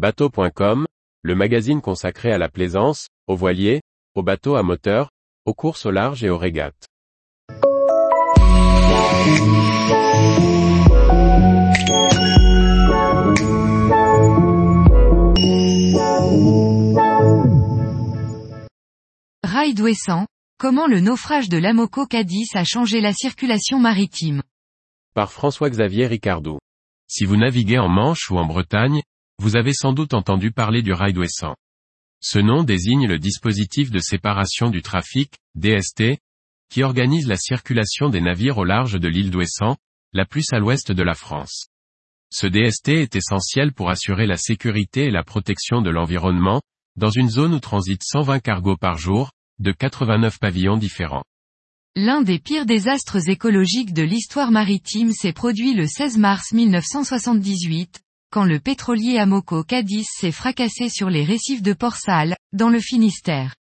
Bateau.com, le magazine consacré à la plaisance, aux voiliers, aux bateaux à moteur, aux courses au large et aux régates. Rail Douessant, comment le naufrage de l'Amoco Cadiz a changé la circulation maritime? Par François-Xavier Ricardou. Si vous naviguez en Manche ou en Bretagne, vous avez sans doute entendu parler du rail Douessant. Ce nom désigne le dispositif de séparation du trafic, DST, qui organise la circulation des navires au large de l'île d'Ouessant, la plus à l'ouest de la France. Ce DST est essentiel pour assurer la sécurité et la protection de l'environnement, dans une zone où transitent 120 cargos par jour, de 89 pavillons différents. L'un des pires désastres écologiques de l'histoire maritime s'est produit le 16 mars 1978, quand le pétrolier Amoco Cadiz s'est fracassé sur les récifs de Port-Salle, dans le Finistère.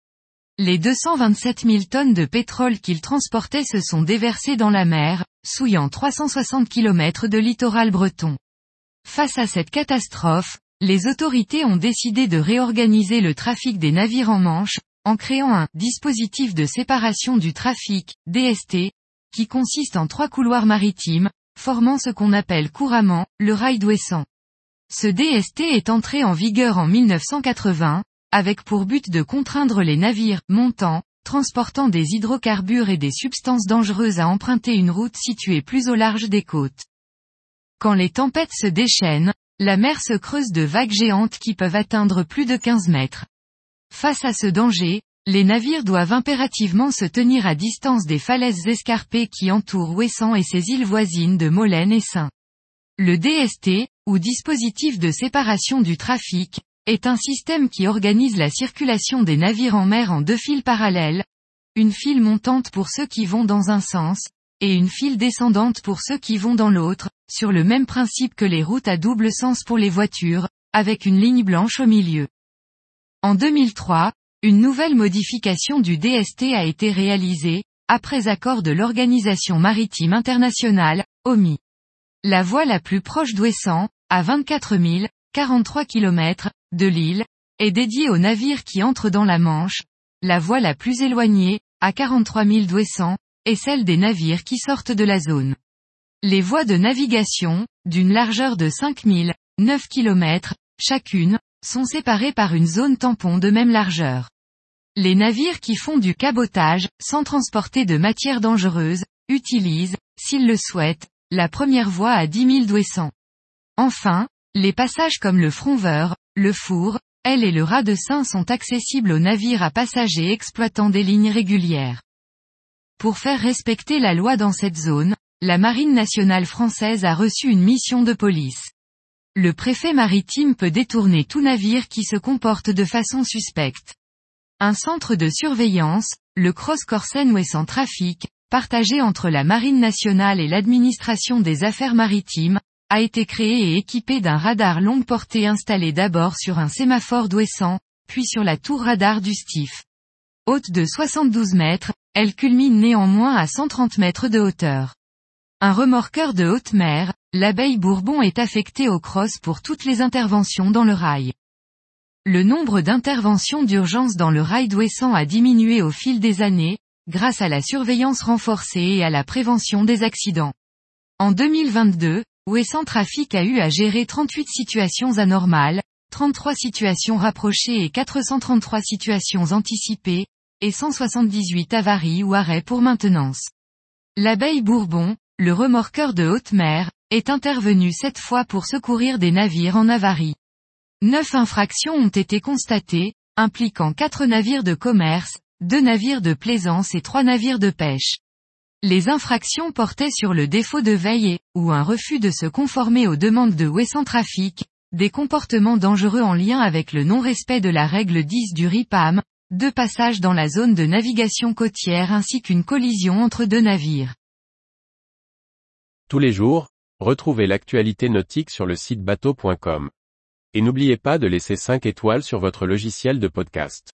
Les 227 000 tonnes de pétrole qu'il transportait se sont déversées dans la mer, souillant 360 km de littoral breton. Face à cette catastrophe, les autorités ont décidé de réorganiser le trafic des navires en Manche, en créant un dispositif de séparation du trafic, DST, qui consiste en trois couloirs maritimes, formant ce qu'on appelle couramment, le rail d'Ouessant. Ce DST est entré en vigueur en 1980, avec pour but de contraindre les navires montants, transportant des hydrocarbures et des substances dangereuses à emprunter une route située plus au large des côtes. Quand les tempêtes se déchaînent, la mer se creuse de vagues géantes qui peuvent atteindre plus de 15 mètres. Face à ce danger, les navires doivent impérativement se tenir à distance des falaises escarpées qui entourent Ouessant et ses îles voisines de Molène et Saint. Le DST, ou dispositif de séparation du trafic, est un système qui organise la circulation des navires en mer en deux files parallèles, une file montante pour ceux qui vont dans un sens, et une file descendante pour ceux qui vont dans l'autre, sur le même principe que les routes à double sens pour les voitures, avec une ligne blanche au milieu. En 2003, une nouvelle modification du DST a été réalisée, après accord de l'Organisation maritime internationale, OMI. La voie la plus proche d'Ouessant, à 24 000, 43 km, de l'île, est dédiée aux navires qui entrent dans la Manche. La voie la plus éloignée, à 43 000 d'Ouessant, est celle des navires qui sortent de la zone. Les voies de navigation, d'une largeur de 5 000, 9 km, chacune, sont séparés par une zone tampon de même largeur. Les navires qui font du cabotage, sans transporter de matières dangereuses, utilisent, s'ils le souhaitent, la première voie à 10 000 d'Ouessant. Enfin, les passages comme le Fronveur, le Four, elle et le Rat de Saint sont accessibles aux navires à passagers exploitant des lignes régulières. Pour faire respecter la loi dans cette zone, la Marine nationale française a reçu une mission de police le préfet maritime peut détourner tout navire qui se comporte de façon suspecte. Un centre de surveillance, le Cross Corsen Ouessant Trafic, partagé entre la Marine nationale et l'administration des affaires maritimes, a été créé et équipé d'un radar longue portée installé d'abord sur un sémaphore d'Ouessant, puis sur la tour radar du STIF. Haute de 72 mètres, elle culmine néanmoins à 130 mètres de hauteur. Un remorqueur de haute mer, l'abeille Bourbon est affecté au cross pour toutes les interventions dans le rail. Le nombre d'interventions d'urgence dans le rail d'Ouessant a diminué au fil des années, grâce à la surveillance renforcée et à la prévention des accidents. En 2022, Ouessant Trafic a eu à gérer 38 situations anormales, 33 situations rapprochées et 433 situations anticipées, et 178 avaries ou arrêts pour maintenance. L'abeille Bourbon, le remorqueur de haute mer, est intervenu sept fois pour secourir des navires en avarie. Neuf infractions ont été constatées, impliquant quatre navires de commerce, deux navires de plaisance et trois navires de pêche. Les infractions portaient sur le défaut de veille ou un refus de se conformer aux demandes de Wesson Trafic, des comportements dangereux en lien avec le non-respect de la règle 10 du RIPAM, deux passages dans la zone de navigation côtière ainsi qu'une collision entre deux navires. Tous les jours, retrouvez l'actualité nautique sur le site bateau.com. Et n'oubliez pas de laisser 5 étoiles sur votre logiciel de podcast.